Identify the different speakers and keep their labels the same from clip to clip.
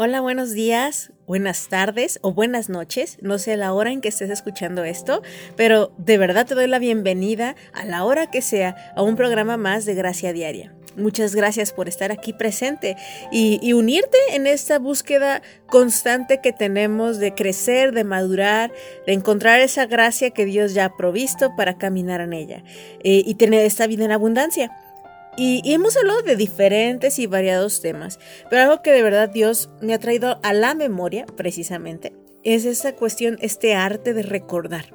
Speaker 1: Hola, buenos días, buenas tardes o buenas noches. No sé la hora en que estés escuchando esto, pero de verdad te doy la bienvenida a la hora que sea a un programa más de Gracia Diaria. Muchas gracias por estar aquí presente y, unirte en esta búsqueda constante que tenemos de crecer, de madurar, de encontrar esa gracia que Dios ya ha provisto para caminar en ella eh, y tener esta vida en abundancia. Y, hemos hablado de diferentes y variados temas, pero algo que de verdad Dios me ha traído a la memoria, precisamente, es esta cuestión, este arte de recordar.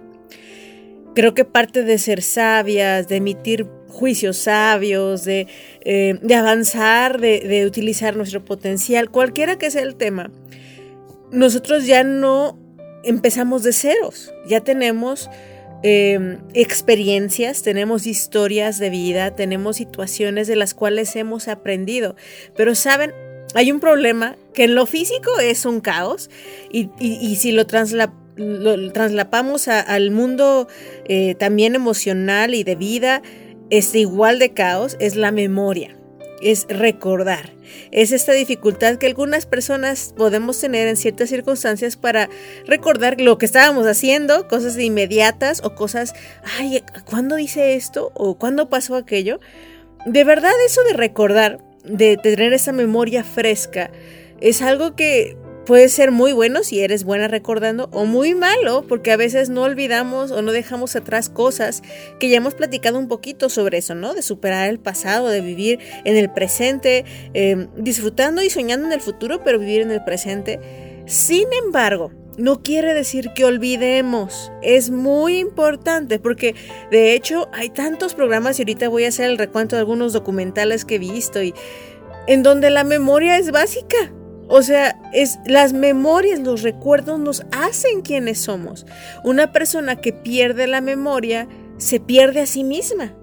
Speaker 1: Creo que parte de ser sabias, de emitir juicios sabios, de, eh, avanzar, de, de utilizar nuestro potencial, cualquiera que sea el tema, nosotros ya no empezamos de ceros, ya tenemos Em, experiencias, tenemos historias de vida, tenemos situaciones de las cuales hemos aprendido. Pero saben, hay un problema que en lo físico es un caos y, si lo, traslapamos al mundo eh, también emocional y de vida, es igual de caos, es la memoria es recordar. Es esta dificultad que algunas personas podemos tener en ciertas circunstancias para recordar lo que estábamos haciendo, cosas inmediatas o cosas, ay, ¿cuándo dice esto? ¿O cuándo pasó aquello? De verdad eso de recordar, de tener esa memoria fresca, es algo que Puede ser muy bueno si eres buena recordando o muy malo porque a veces no olvidamos o no dejamos atrás cosas que ya hemos platicado un poquito sobre eso, ¿no? De superar el pasado, de vivir en el presente, em, disfrutando y soñando en el futuro, pero vivir en el presente. Sin embargo, no quiere decir que olvidemos. Es muy importante porque de hecho hay tantos programas y ahorita voy a hacer el recuento de algunos documentales que he visto y en donde la memoria es básica. O sea, es las memorias, los recuerdos nos hacen quienes somos. Una persona que pierde la memoria se pierde a sí misma.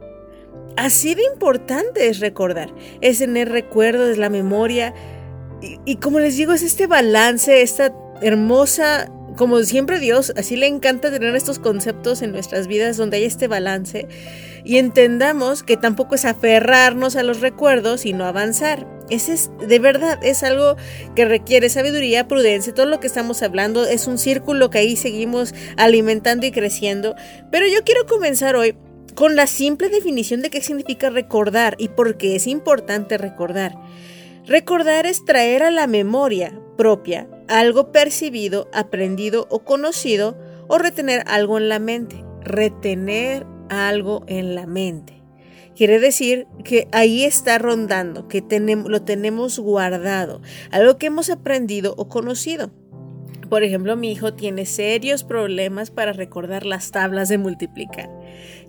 Speaker 1: Así de importante es recordar, es tener recuerdos, la memoria. Y, y como les digo, es este balance, esta hermosa como siempre Dios, así le encanta tener estos conceptos en nuestras vidas donde hay este balance y entendamos que tampoco es aferrarnos a los recuerdos, sino avanzar. Ese es, de verdad, es algo que requiere sabiduría, prudencia, todo lo que estamos hablando es un círculo que ahí seguimos alimentando y creciendo. Pero yo quiero comenzar hoy con la simple definición de qué significa recordar y por qué es importante recordar. Recordar es traer a la memoria propia algo percibido, aprendido o conocido o retener algo en la mente. Retener algo en la mente. Quiere decir que ahí está rondando, que tenemos, lo tenemos guardado, algo que hemos aprendido o conocido. Por ejemplo, mi hijo tiene serios problemas para recordar las tablas de multiplicar.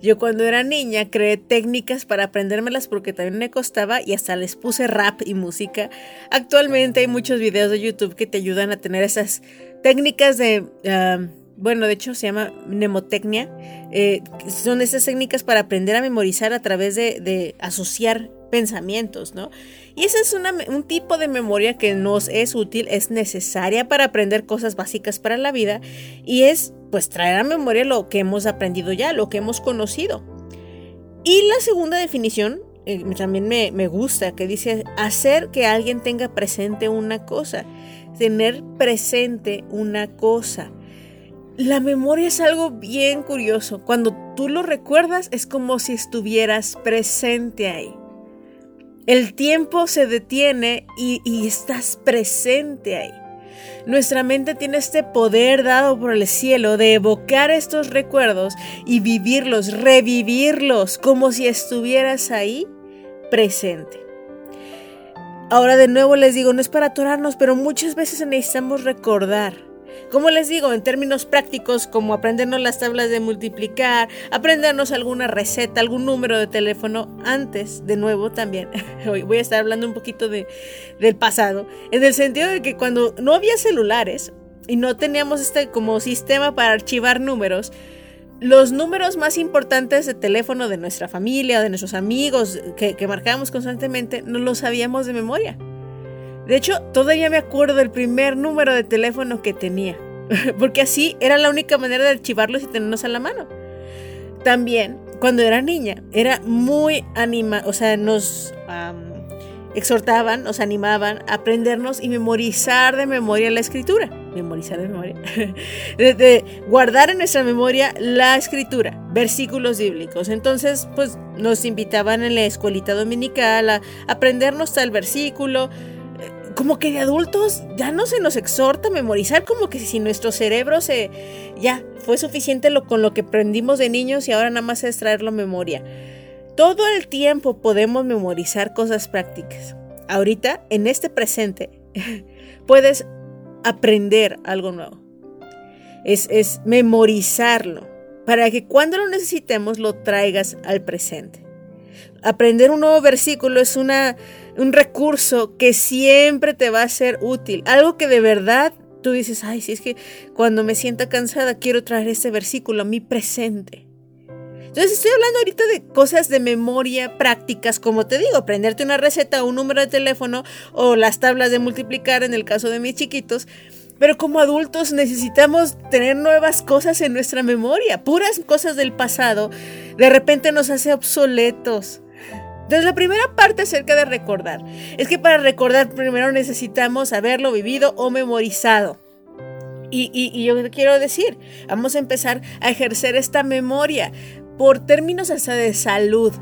Speaker 1: Yo cuando era niña creé técnicas para aprendérmelas porque también me costaba y hasta les puse rap y música. Actualmente hay muchos videos de YouTube que te ayudan a tener esas técnicas de... Ah, bueno, de hecho se llama mnemotecnia, eh, son esas técnicas para aprender a memorizar a través de, asociar pensamientos, ¿no? Y ese es un tipo de memoria que nos es útil, es necesaria para aprender cosas básicas para la vida y es pues traer a memoria lo que hemos aprendido ya, lo que hemos conocido. Y la segunda definición eh, también me, me gusta, que dice hacer que alguien tenga presente una cosa, tener presente una cosa. La memoria es algo bien curioso. Cuando tú lo recuerdas es como si estuvieras presente ahí. El tiempo se detiene y, estás presente ahí. Nuestra mente tiene este poder dado por el cielo de evocar estos recuerdos y vivirlos, revivirlos, como si estuvieras ahí presente. Ahora de nuevo les digo, no es para atorarnos, pero muchas veces necesitamos recordar como les digo, en términos prácticos, como aprendernos las tablas de multiplicar, aprendernos alguna receta, algún número de teléfono, antes, de nuevo también, hoy voy a estar hablando un poquito de, del pasado, en el sentido de que cuando no había celulares y no teníamos este como sistema para archivar números, los números más importantes de teléfono de nuestra familia, de nuestros amigos que, que marcábamos constantemente, no los sabíamos de memoria. De hecho, todavía me acuerdo del primer número de teléfono que tenía, porque así era la única manera de archivarlos y tenerlos a la mano. También, cuando era niña, era muy anima, o sea, nos exhortaban, nos animaban a aprendernos y memorizar de memoria la escritura. Memorizar de memoria. de, guardar en nuestra memoria la escritura, versículos bíblicos. Entonces, pues nos invitaban en la escuelita dominical a aprendernos tal versículo como que de adultos ya no se nos exhorta a memorizar, como que si nuestro cerebro se ya fue suficiente lo, con lo que aprendimos de niños y ahora nada más es traerlo memoria. Todo el tiempo podemos memorizar cosas prácticas. Ahorita, en este presente, puedes aprender algo nuevo. Es, es memorizarlo para que cuando lo necesitemos lo traigas al presente. Aprender un nuevo versículo es una un recurso que siempre te va a ser útil, algo que de verdad tú dices, ay, si es que cuando me sienta cansada quiero traer este versículo a mi presente. Entonces estoy hablando ahorita de cosas de memoria prácticas, como te digo, aprenderte una receta un número de teléfono o las tablas de multiplicar en el caso de mis chiquitos. Pero como adultos necesitamos tener nuevas cosas en nuestra memoria. Puras cosas del pasado de repente nos hace obsoletos. Entonces la primera parte acerca de recordar es que para recordar primero necesitamos haberlo vivido o memorizado. Y, y, yo quiero decir, vamos a empezar a ejercer esta memoria por términos hasta de salud.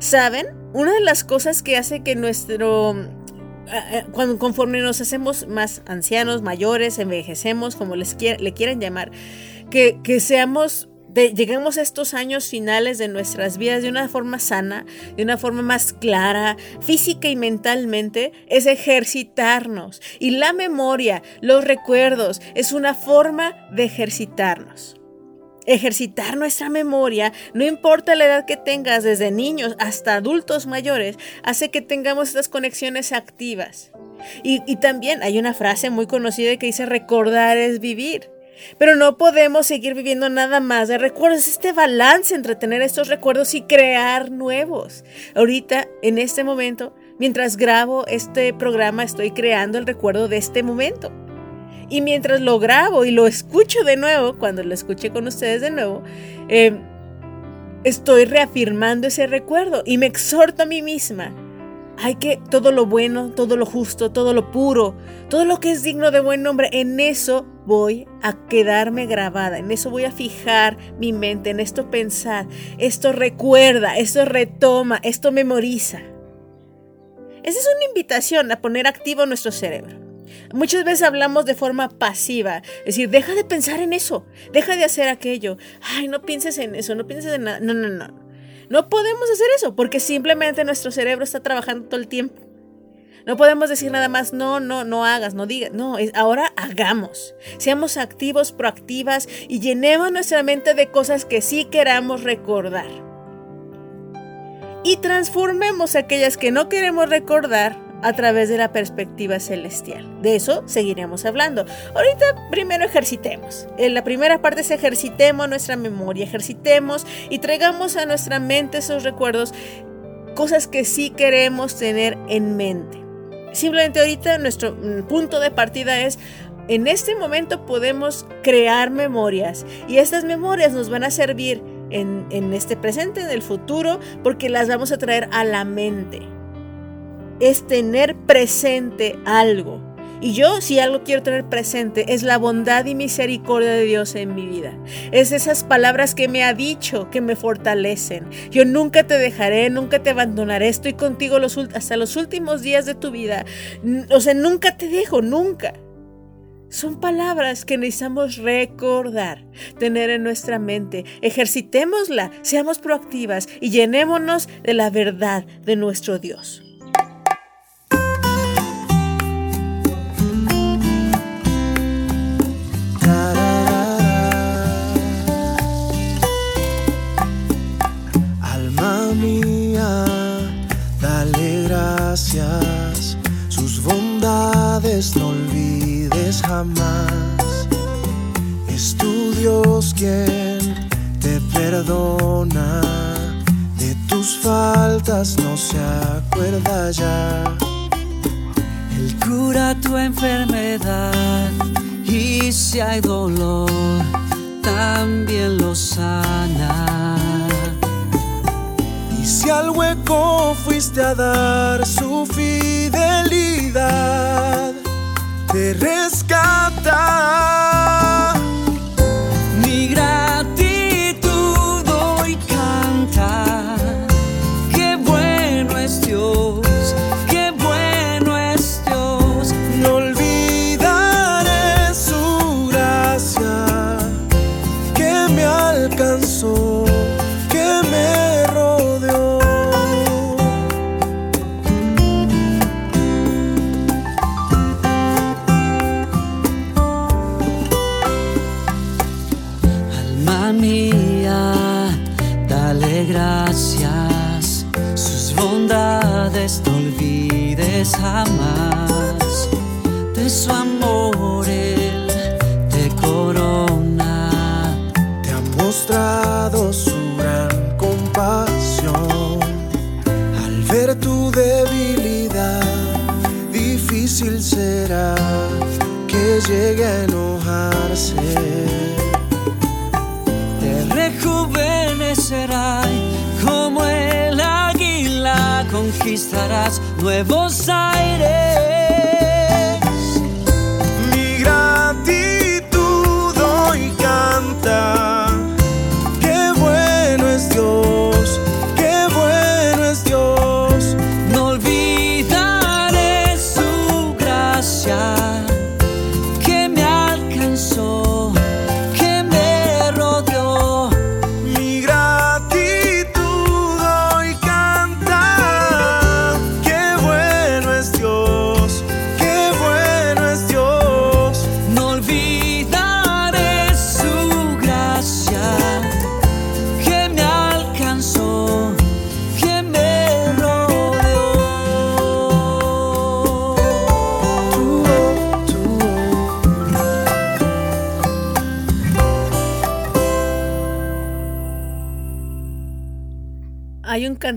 Speaker 1: ¿Saben? Una de las cosas que hace que nuestro eh, eh, cuando conforme nos hacemos más ancianos, mayores, envejecemos, como les le quieran llamar, que, que seamos lleguemos a estos años finales de nuestras vidas de una forma sana, de una forma más clara, física y mentalmente, es ejercitarnos. Y la memoria, los recuerdos, es una forma de ejercitarnos. Ejercitar nuestra memoria, no importa la edad que tengas, desde niños hasta adultos mayores, hace que tengamos estas conexiones activas. Y, y también hay una frase muy conocida que dice recordar es vivir. Pero no podemos seguir viviendo nada más de recuerdos. Este balance entre tener estos recuerdos y crear nuevos. Ahorita, en este momento, mientras grabo este programa, estoy creando el recuerdo de este momento. Y mientras lo grabo y lo escucho de nuevo, cuando lo escuché con ustedes de nuevo, eh, estoy reafirmando ese recuerdo y me exhorto a mí misma hay que todo lo bueno, todo lo justo, todo lo puro, todo lo que es digno de buen nombre, en eso voy a quedarme grabada, en eso voy a fijar mi mente, en esto pensar, esto recuerda, esto retoma, esto memoriza. Esa es una invitación a poner activo nuestro cerebro. Muchas veces hablamos de forma pasiva, es decir, deja de pensar en eso, deja de hacer aquello, ay, no pienses en eso, no pienses en nada, no, no, no. No podemos hacer eso porque simplemente nuestro cerebro está trabajando todo el tiempo. No podemos decir nada más, no, no, no hagas, no digas. No, es, ahora hagamos. Seamos activos, proactivas y llenemos nuestra mente de cosas que sí queramos recordar. Y transformemos aquellas que no queremos recordar a través de la perspectiva celestial. De eso seguiremos hablando. Ahorita primero ejercitemos. En la primera parte es ejercitemos nuestra memoria, ejercitemos y traigamos a nuestra mente esos recuerdos, cosas que sí queremos tener en mente. Simplemente ahorita nuestro mm, punto de partida es en este momento podemos crear memorias y estas memorias nos van a servir en, en, este presente, en el futuro, porque las vamos a traer a la mente es tener presente algo. Y yo si algo quiero tener presente es la bondad y misericordia de Dios en mi vida. Es esas palabras que me ha dicho que me fortalecen. Yo nunca te dejaré, nunca te abandonaré. Estoy contigo hasta los últimos días de tu vida. O sea, nunca te dejo, nunca. Son palabras que necesitamos recordar, tener en nuestra mente. Ejercitémosla, seamos proactivas y llenémonos de la verdad de nuestro Dios.
Speaker 2: Sus bondades no olvides jamás. Es tu Dios quien te perdona, de tus faltas no se acuerda ya.
Speaker 3: Él cura tu enfermedad y si hay dolor, también lo sana.
Speaker 2: Y si al hueco fuiste a dar su fidelidad, te rescata.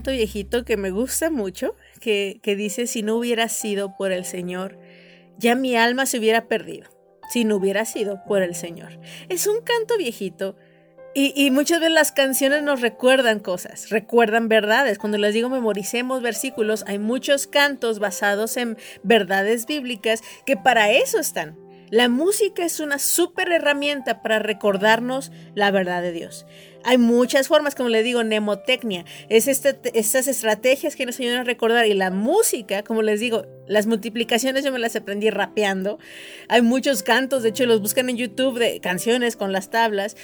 Speaker 1: Canto viejito que me gusta mucho, que, que dice, si no hubiera sido por el Señor, ya mi alma se hubiera perdido, si no hubiera sido por el Señor. Es un canto viejito y, y muchas veces las canciones nos recuerdan cosas, recuerdan verdades. Cuando les digo memoricemos versículos, hay muchos cantos basados en verdades bíblicas que para eso están. La música es una súper herramienta para recordarnos la verdad de Dios. Hay muchas formas, como le digo, mnemotecnia. Es este, estas estrategias que nos ayudan a recordar. Y la música, como les digo, las multiplicaciones yo me las aprendí rapeando. Hay muchos cantos, de hecho los buscan en YouTube de canciones con las tablas.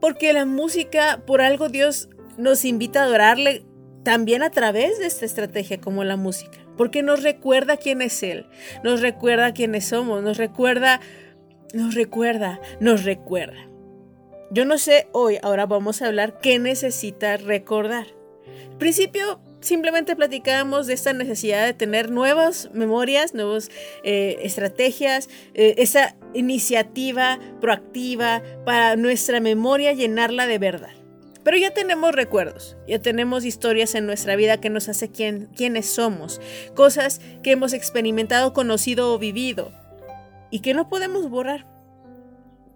Speaker 1: Porque la música, por algo Dios nos invita a adorarle también a través de esta estrategia como la música. Porque nos recuerda quién es Él, nos recuerda quiénes somos, nos recuerda, nos recuerda, nos recuerda. Yo no sé hoy, ahora vamos a hablar qué necesita recordar. Al principio simplemente platicábamos de esta necesidad de tener nuevas memorias, nuevas eh, estrategias, eh, esa iniciativa proactiva para nuestra memoria llenarla de verdad. Pero ya tenemos recuerdos, ya tenemos historias en nuestra vida que nos hace quién, quiénes somos, cosas que hemos experimentado, conocido o vivido y que no podemos borrar.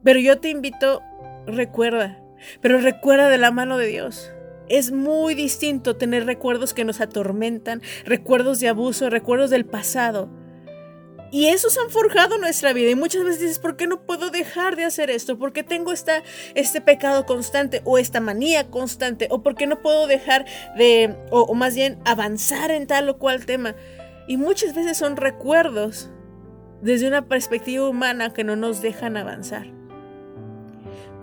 Speaker 1: Pero yo te invito, recuerda, pero recuerda de la mano de Dios. Es muy distinto tener recuerdos que nos atormentan, recuerdos de abuso, recuerdos del pasado. Y esos han forjado nuestra vida. Y muchas veces dices, ¿por qué no puedo dejar de hacer esto? ¿Por qué tengo esta, este pecado constante o esta manía constante? ¿O por qué no puedo dejar de, o, o más bien, avanzar en tal o cual tema? Y muchas veces son recuerdos desde una perspectiva humana que no nos dejan avanzar.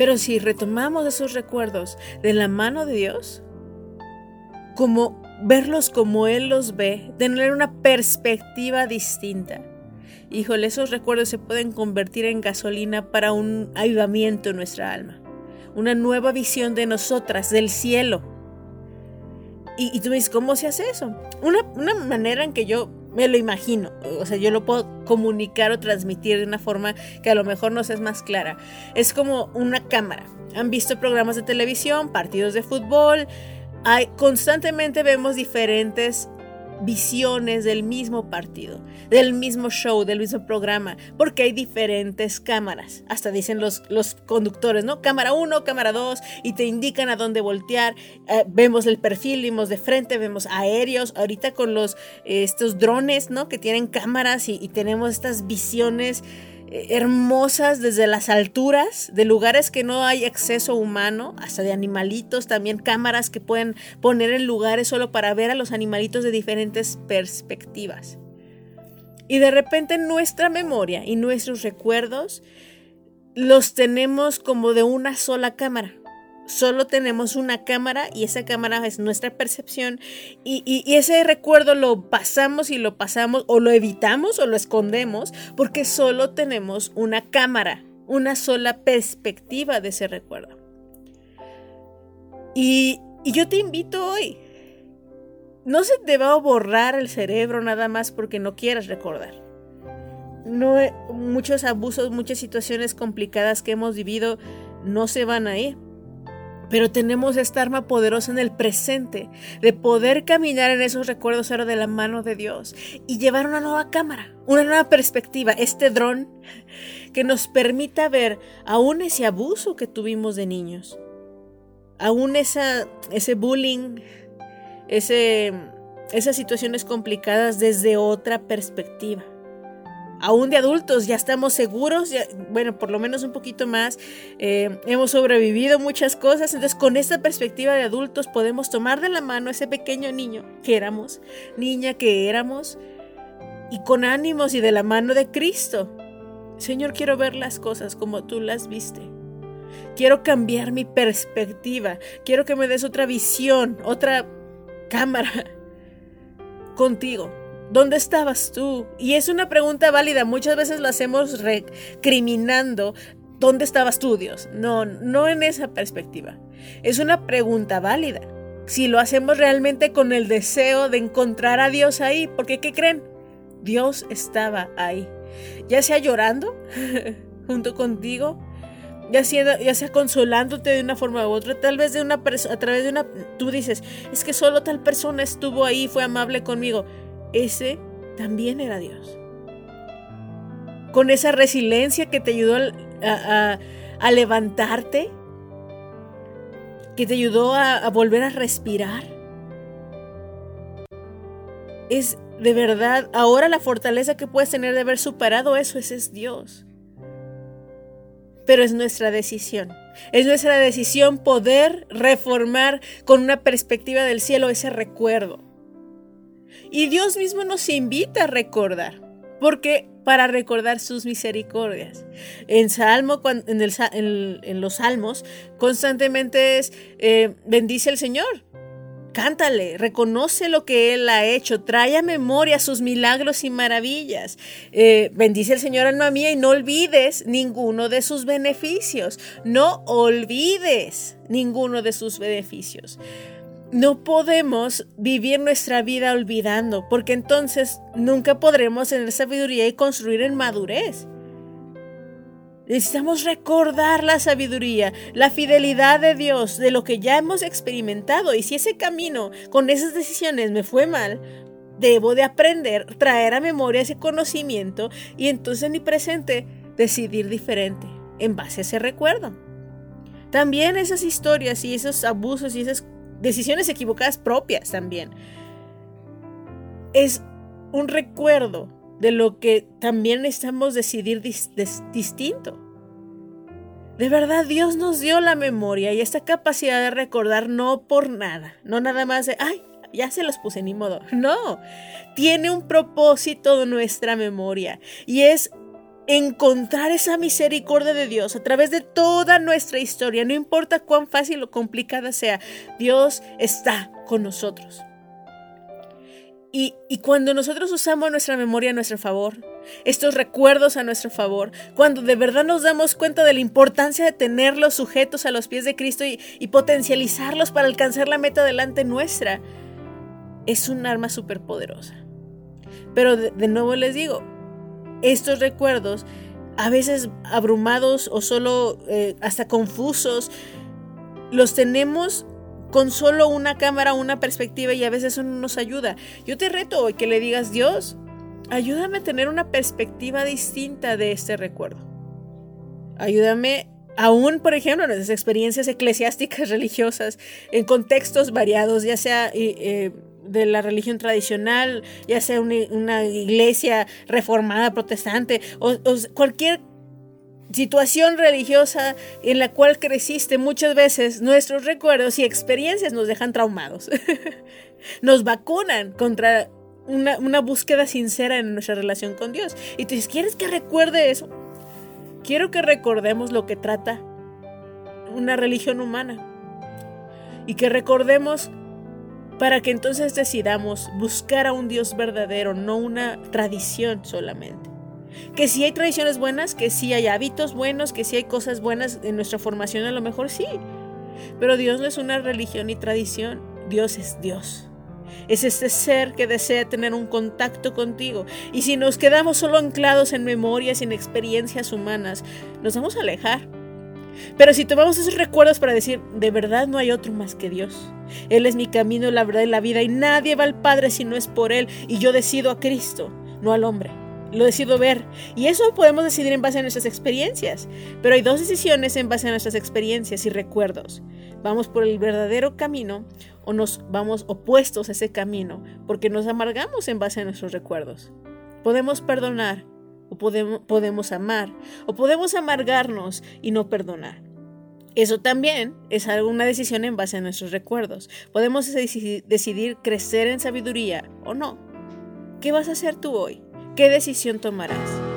Speaker 1: Pero si retomamos esos recuerdos de la mano de Dios, como verlos como Él los ve, tener una perspectiva distinta. Híjole, esos recuerdos se pueden convertir en gasolina para un avivamiento en nuestra alma. Una nueva visión de nosotras, del cielo. Y, tú me dices, ¿cómo se hace eso? Una, una manera en que yo me lo imagino, o sea, yo lo puedo comunicar o transmitir de una forma que a lo mejor nos es más clara. Es como una cámara. Han visto programas de televisión, partidos de fútbol, hay, constantemente vemos diferentes visiones del mismo partido, del mismo show, del mismo programa, porque hay diferentes cámaras. Hasta dicen los, los conductores, ¿no? Cámara 1, cámara 2, y te indican a dónde voltear. Eh, vemos el perfil, vemos de frente, vemos aéreos. Ahorita con los, eh, estos drones, ¿no? Que tienen cámaras y, y tenemos estas visiones hermosas desde las alturas, de lugares que no hay acceso humano, hasta de animalitos, también cámaras que pueden poner en lugares solo para ver a los animalitos de diferentes perspectivas. Y de repente nuestra memoria y nuestros recuerdos los tenemos como de una sola cámara solo tenemos una cámara y esa cámara es nuestra percepción y, ese recuerdo lo pasamos y lo pasamos o lo evitamos o lo escondemos porque solo tenemos una cámara, una sola perspectiva de ese recuerdo. Y, y yo te invito hoy, no se te va a borrar el cerebro nada más porque no quieras recordar. No, muchos abusos, muchas situaciones complicadas que hemos vivido no se van a ir pero tenemos esta arma poderosa en el presente de poder caminar en esos recuerdos ahora de la mano de Dios y llevar una nueva cámara, una nueva perspectiva, este dron que nos permita ver aún ese abuso que tuvimos de niños, aún esa, ese bullying, ese, esas situaciones complicadas desde otra perspectiva aún de adultos, ya estamos seguros, bueno, por lo menos un poquito más, eh, hemos sobrevivido muchas cosas, entonces con esta perspectiva de adultos podemos tomar de la mano ese pequeño niño que éramos, niña que éramos, y con ánimos y de la mano de Cristo. Señor, quiero ver las cosas como tú las viste. Quiero cambiar mi perspectiva. Quiero que me des otra visión, otra cámara contigo. ¿Dónde estabas tú? Y es una pregunta válida. Muchas veces lo hacemos recriminando. ¿Dónde estabas tú, Dios? No, no en esa perspectiva. Es una pregunta válida. Si lo hacemos realmente con el deseo de encontrar a Dios ahí, porque ¿qué creen? Dios estaba ahí. Ya sea llorando junto contigo, ya sea, ya sea consolándote de una forma u otra, tal vez de una a través de una, tú dices, es que solo tal persona estuvo ahí, fue amable conmigo ese también era Dios. Con esa resiliencia que te ayudó a, levantarte, que te ayudó a, volver a respirar. Es de verdad, ahora la fortaleza que puedes tener de haber superado eso, ese es Dios. Pero es nuestra decisión. Es nuestra decisión poder reformar con una perspectiva del cielo ese recuerdo. Y Dios mismo nos invita a recordar, porque para recordar sus misericordias. En Salmo, en, los Salmos, constantemente es, eh, bendice al Señor, Cántale, reconoce lo que Él ha hecho, trae a memoria sus milagros y maravillas. Eh, bendice al Señor alma mía y no olvides ninguno de sus beneficios. No olvides ninguno de sus beneficios no podemos vivir nuestra vida olvidando, porque entonces nunca podremos tener sabiduría y construir en madurez. Necesitamos recordar la sabiduría, la fidelidad de Dios, de lo que ya hemos experimentado. Y si ese camino con esas decisiones me fue mal, debo de aprender, traer a memoria ese conocimiento y entonces en mi presente decidir diferente en base a ese recuerdo. También esas historias y esos abusos y esas decisiones equivocadas propias también. Es un recuerdo de lo que también necesitamos decidir distinto. De verdad, Dios nos dio la memoria y esta capacidad de recordar no por nada, no nada más de, ay, ya se los puse ni modo. No, tiene un propósito nuestra memoria y es encontrar esa misericordia de Dios a través de toda nuestra historia, no importa cuán fácil o complicada sea, Dios está con nosotros. Y, cuando nosotros usamos nuestra memoria a nuestro favor, estos recuerdos a nuestro favor, cuando de verdad nos damos cuenta de la importancia de tenerlos sujetos a los pies de Cristo y, y potencializarlos para alcanzar la meta delante nuestra, es un arma súper poderosa. Pero de nuevo les digo, estos recuerdos, a veces abrumados o solo eh, hasta confusos, los tenemos con solo una cámara, una perspectiva y a veces eso no nos ayuda. Yo te reto hoy que le digas, Dios, ayúdame a tener una perspectiva distinta de este recuerdo. Ayúdame aún, por ejemplo, en nuestras experiencias eclesiásticas religiosas, en contextos variados, ya sea eh, eh, de la religión tradicional, ya sea una, iglesia reformada, protestante, o, o cualquier situación religiosa en la cual creciste, muchas veces nuestros recuerdos y experiencias nos dejan traumados. nos vacunan contra una, una, búsqueda sincera en nuestra relación con Dios. Y tú dices, ¿quieres que recuerde eso? Quiero que recordemos lo que trata una religión humana. Y que recordemos para que entonces decidamos buscar a un Dios verdadero, no una tradición solamente. Que si hay tradiciones buenas, que si hay hábitos buenos, que si hay cosas buenas en nuestra formación, a lo mejor sí. Pero Dios no es una religión ni tradición, Dios es Dios. Es este ser que desea tener un contacto contigo. Y si nos quedamos solo anclados en memorias y en experiencias humanas, nos vamos a alejar. Pero si tomamos esos recuerdos para decir, de verdad no hay otro más que Dios. Él es mi camino, la verdad y la vida, y nadie va al Padre si no es por Él. Y yo decido a Cristo, no al hombre lo decido ver. Y eso podemos decidir en base a nuestras experiencias. Pero hay dos decisiones en base a nuestras experiencias y recuerdos. Vamos por el verdadero camino o nos vamos opuestos a ese camino porque nos amargamos en base a nuestros recuerdos. Podemos perdonar o podemos, amar o podemos amargarnos y no perdonar. Eso también es alguna decisión en base a nuestros recuerdos. Podemos decidir crecer en sabiduría o no. ¿Qué vas a hacer tú hoy? ¿Qué decisión tomarás?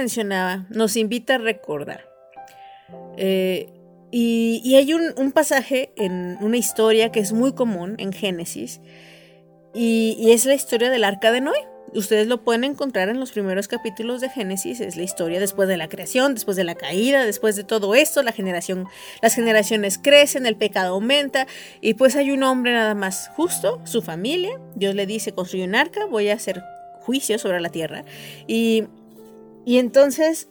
Speaker 1: Mencionaba, nos invita a recordar. Eh, y, hay un, un pasaje en una historia que es muy común en Génesis, y, y es la historia del arca de Noé. Ustedes lo pueden encontrar en los primeros capítulos de Génesis, es la historia después de la creación, después de la caída, después de todo esto, la generación, las generaciones crecen, el pecado aumenta y pues hay un hombre nada más justo, su familia, Dios le dice, construye un arca, voy a hacer juicio sobre la tierra y, y entonces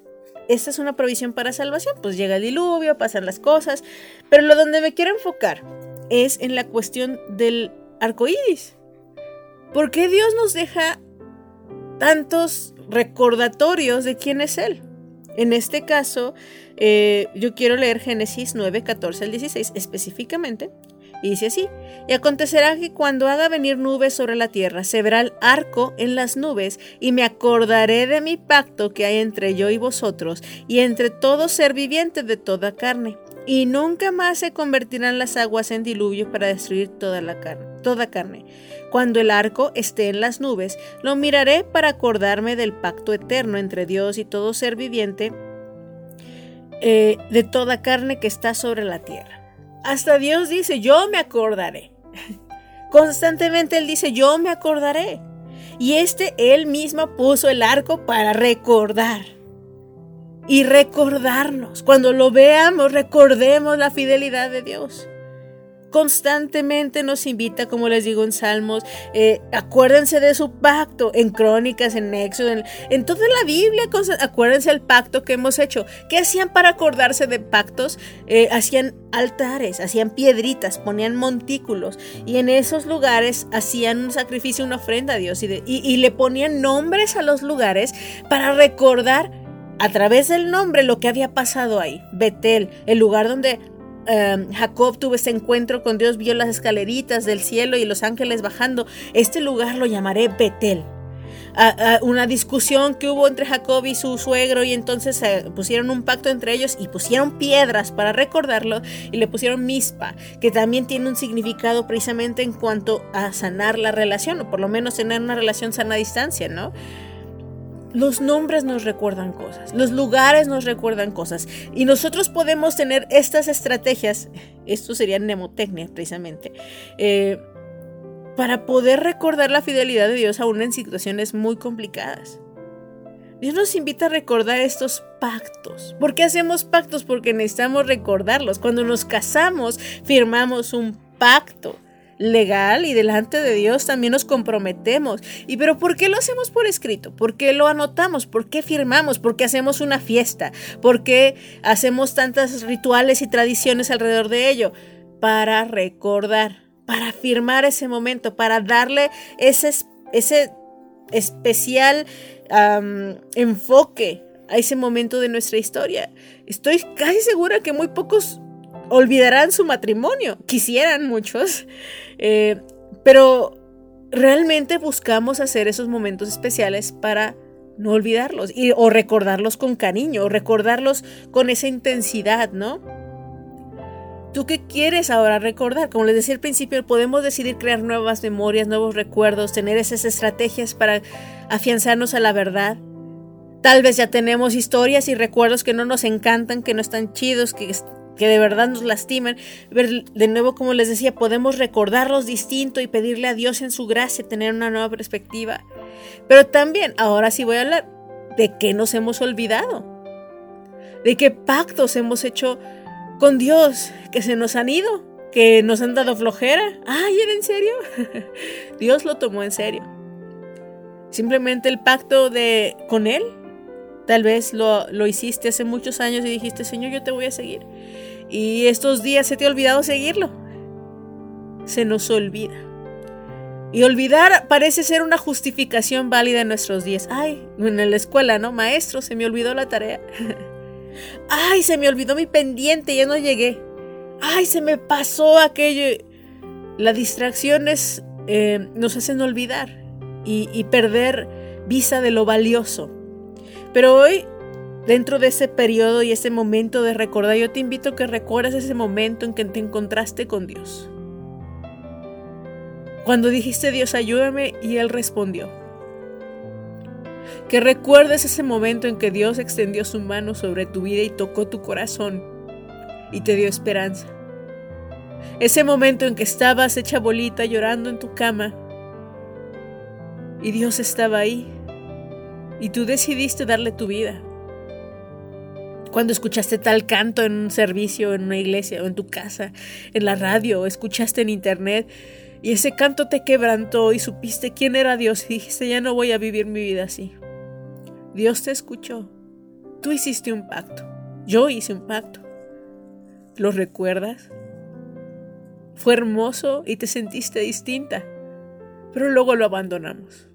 Speaker 1: esta es una provisión para salvación, pues llega el diluvio, pasan las cosas, pero lo donde me quiero enfocar es en la cuestión del arco iris. ¿Por qué Dios nos deja tantos recordatorios de quién es Él? En este caso, eh, yo quiero leer Génesis 9, 14 al 16 específicamente. Y dice así, y acontecerá que cuando haga venir nubes sobre la tierra, se verá el arco en las nubes, y me acordaré de mi pacto que hay entre yo y vosotros, y entre todo ser viviente de toda carne. Y nunca más se convertirán las aguas en diluvio para destruir toda la carne, toda carne. Cuando el arco esté en las nubes, lo miraré para acordarme del pacto eterno entre Dios y todo ser viviente eh, de toda carne que está sobre la tierra. Hasta Dios dice, yo me acordaré. Constantemente Él dice, yo me acordaré. Y este Él mismo puso el arco para recordar. Y recordarnos. Cuando lo veamos, recordemos la fidelidad de Dios constantemente nos invita, como les digo en Salmos, eh, acuérdense de su pacto, en Crónicas, en Éxodo, en, toda la Biblia, acuérdense del pacto que hemos hecho. ¿Qué hacían para acordarse de pactos? Eh, hacían altares, hacían piedritas, ponían montículos y en esos lugares hacían un sacrificio, una ofrenda a Dios y, y le ponían nombres a los lugares para recordar a través del nombre lo que había pasado ahí. Betel, el lugar donde Um, Jacob tuvo ese encuentro con Dios, vio las escaleritas del cielo y los ángeles bajando. Este lugar lo llamaré Betel. Una discusión que hubo entre Jacob y su suegro y entonces uh, pusieron un pacto entre ellos y pusieron piedras para recordarlo y le pusieron mispa, que también tiene un significado precisamente en cuanto a sanar la relación o por lo menos tener una relación sana a distancia, ¿no? Los nombres nos recuerdan cosas, los lugares nos recuerdan cosas y nosotros podemos tener estas estrategias, esto sería mnemotecnia precisamente, eh, para poder recordar la fidelidad de Dios aún en situaciones muy complicadas. Dios nos invita a recordar estos pactos. ¿Por qué hacemos pactos? Porque necesitamos recordarlos. Cuando nos casamos, firmamos un pacto legal y delante de Dios también nos comprometemos. ¿Y pero por qué lo hacemos por escrito? ¿Por qué lo anotamos? ¿Por qué firmamos? ¿Por qué hacemos una fiesta? ¿Por qué hacemos tantos rituales y tradiciones alrededor de ello? Para recordar, para firmar ese momento, para darle ese, ese especial enfoque a ese momento de nuestra historia. Estoy casi segura que muy pocos olvidarán su matrimonio. Quisieran muchos. Eh, pero realmente buscamos hacer esos momentos especiales para no olvidarlos y, o recordarlos con cariño, o recordarlos con esa intensidad, ¿no? ¿Tú qué quieres ahora recordar? Como les decía al principio, podemos decidir crear nuevas memorias, nuevos recuerdos, tener esas estrategias para afianzarnos a la verdad. Tal vez ya tenemos historias y recuerdos que no nos encantan, que no están chidos, que que de verdad nos lastiman. De nuevo, como les decía, podemos recordarlos distinto y pedirle a Dios en su gracia tener una nueva perspectiva. Pero también, ahora sí voy a hablar de qué nos hemos olvidado. De qué pactos hemos hecho con Dios que se nos han ido, que nos han dado flojera. Ay, ¿era en serio? Dios lo tomó en serio. Simplemente el pacto de con Él Tal vez lo, lo, hiciste hace muchos años y dijiste, Señor, yo te voy a seguir. Y estos días se te ha olvidado seguirlo. Se nos olvida. Y olvidar parece ser una justificación válida en nuestros días. Ay, en la escuela, ¿no? Maestro, se me olvidó la tarea. Ay, se me olvidó mi pendiente, ya no llegué. Ay, se me pasó aquello. Las distracciones eh, nos hacen olvidar y, y perder vista de lo valioso. Pero hoy, dentro de ese periodo y ese momento de recordar, yo te invito a que recuerdes ese momento en que te encontraste con Dios. Cuando dijiste Dios ayúdame y Él respondió. Que recuerdes ese momento en que Dios extendió su mano sobre tu vida y tocó tu corazón y te dio esperanza. Ese momento en que estabas hecha bolita llorando en tu cama y Dios estaba ahí y tú decidiste darle tu vida. Cuando escuchaste tal canto en un servicio, en una iglesia o en tu casa, en la radio, escuchaste en internet y ese canto te quebrantó y supiste quién era Dios y dijiste ya no voy a vivir mi vida así. Dios te escuchó. Tú hiciste un pacto. Yo hice un pacto. ¿Lo recuerdas? Fue hermoso y te sentiste distinta, pero luego lo abandonamos.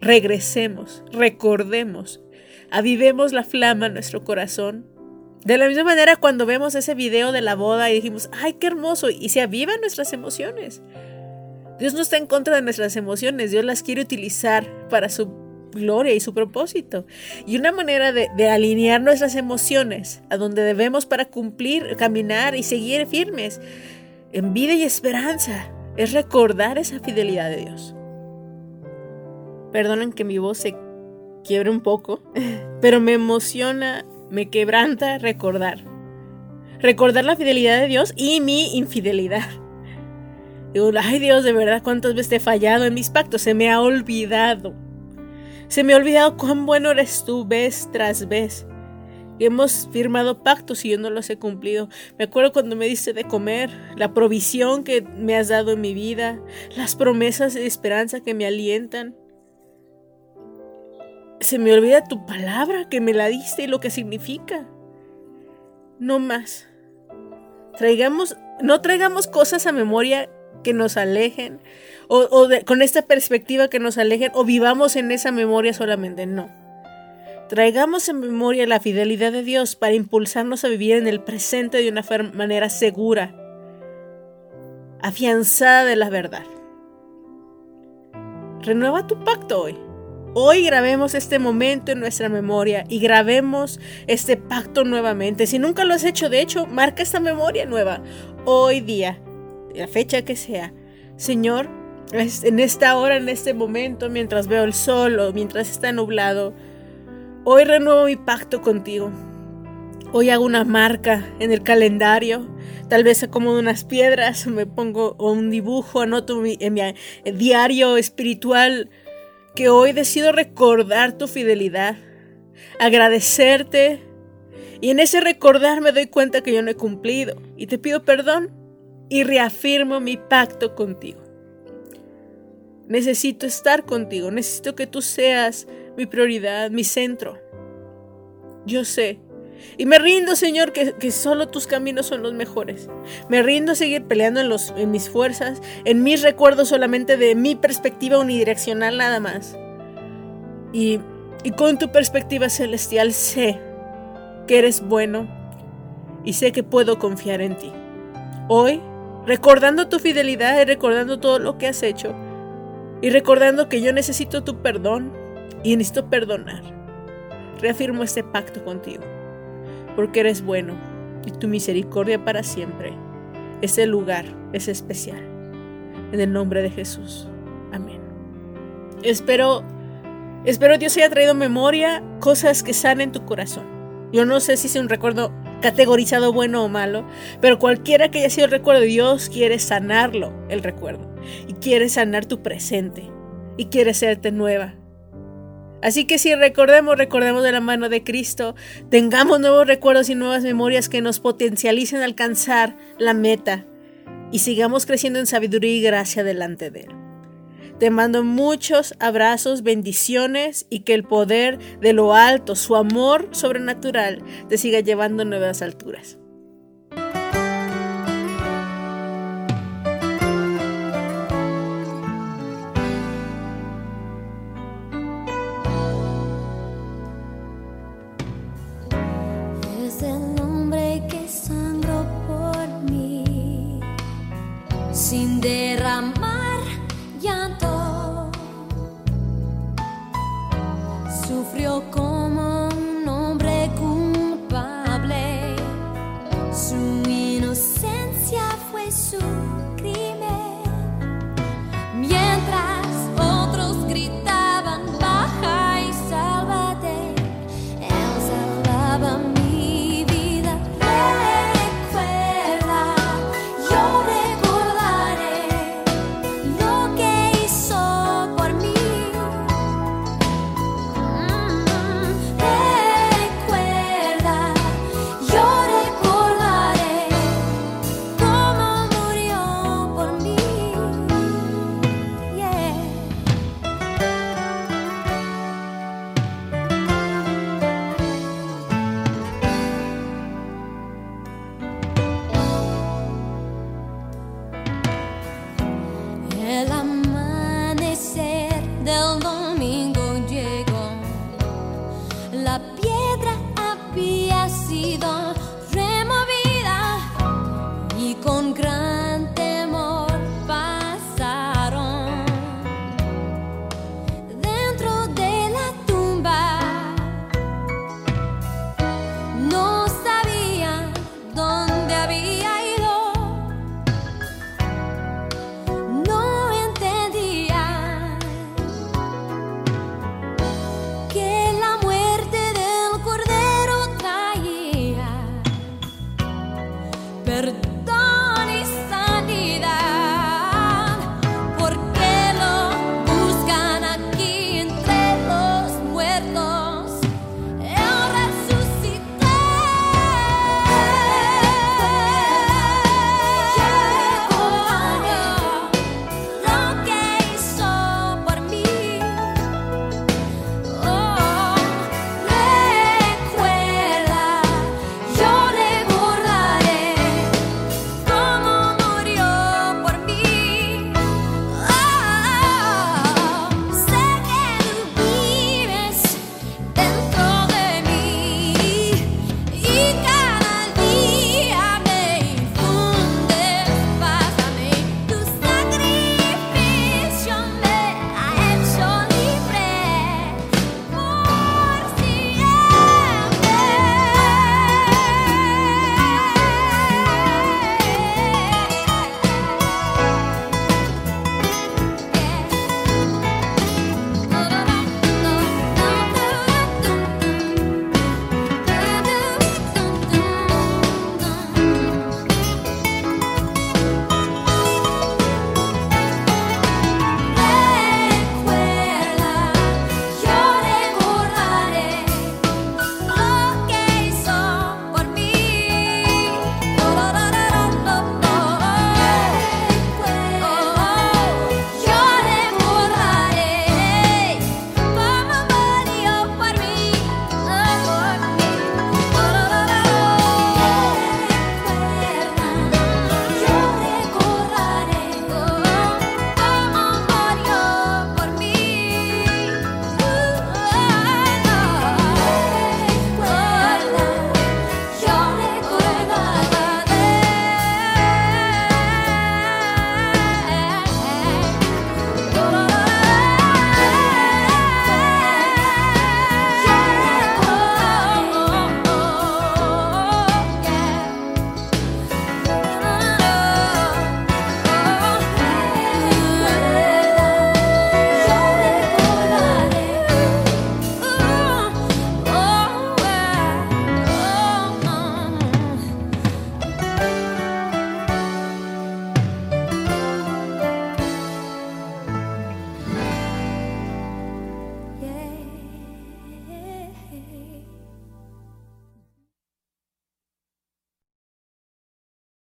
Speaker 1: Regresemos, recordemos, avivemos la flama en nuestro corazón. De la misma manera cuando vemos ese video de la boda y dijimos, ay, qué hermoso, y se avivan nuestras emociones. Dios no está en contra de nuestras emociones, Dios las quiere utilizar para su gloria y su propósito. Y una manera de, de, alinear nuestras emociones a donde debemos para cumplir, caminar y seguir firmes en vida y esperanza es recordar esa fidelidad de Dios. Perdonen que mi voz se quiebre un poco, pero me emociona, me quebranta recordar. Recordar la fidelidad de Dios y mi infidelidad. Digo, ay Dios, de verdad, cuántas veces te he fallado en mis pactos, se me ha olvidado. Se me ha olvidado cuán bueno eres tú vez tras vez. Hemos firmado pactos y yo no los he cumplido. Me acuerdo cuando me diste de comer, la provisión que me has dado en mi vida, las promesas de esperanza que me alientan. Se me olvida tu palabra que me la diste y lo que significa. No más. Traigamos, no traigamos cosas a memoria que nos alejen o, con esta perspectiva que nos alejen o vivamos en esa memoria solamente. No. Traigamos en memoria la fidelidad de Dios para impulsarnos a vivir en el presente de una manera segura, afianzada de la verdad. Renueva tu pacto hoy. Hoy grabemos este momento en nuestra memoria y grabemos este pacto nuevamente. Si nunca lo has hecho, de hecho, marca esta memoria nueva. Hoy día, la fecha que sea. Señor, en esta hora, en este momento, mientras veo el sol o mientras está nublado, Hoy renuevo mi pacto contigo. Hoy hago una marca en el calendario. Tal vez acomodo unas piedras, me pongo un dibujo, anoto en mi diario espiritual que hoy decido recordar tu fidelidad, agradecerte y en ese recordar me doy cuenta que yo no he cumplido y te pido perdón y reafirmo mi pacto contigo. Necesito estar contigo, necesito que tú seas mi prioridad, mi centro. Yo sé. Y me rindo, Señor, que, que, solo tus caminos son los mejores. Me rindo a seguir peleando en, los, en mis fuerzas, en mis recuerdos solamente de mi perspectiva unidireccional nada más. Y, y con tu perspectiva celestial sé que eres bueno y sé que puedo confiar en ti. Hoy, recordando tu fidelidad y recordando todo lo que has hecho, y recordando que yo necesito tu perdón, y necesito perdonar. Reafirmo este pacto contigo, porque eres bueno y tu misericordia para siempre. Ese lugar es especial. En el nombre de Jesús. Amén. Espero, espero Dios haya traído memoria cosas que sanen tu corazón. Yo no sé si es un recuerdo categorizado bueno o malo, pero cualquiera que haya sido el recuerdo, Dios quiere sanarlo, el recuerdo, y quiere sanar tu presente, y quiere hacerte nueva, Así que si recordemos, recordemos de la mano de Cristo, tengamos nuevos recuerdos y nuevas memorias que nos potencialicen alcanzar la meta y sigamos creciendo en sabiduría y gracia delante de Él. Te mando muchos abrazos, bendiciones y que el poder de lo alto, su amor sobrenatural, te siga llevando a nuevas alturas.